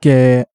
给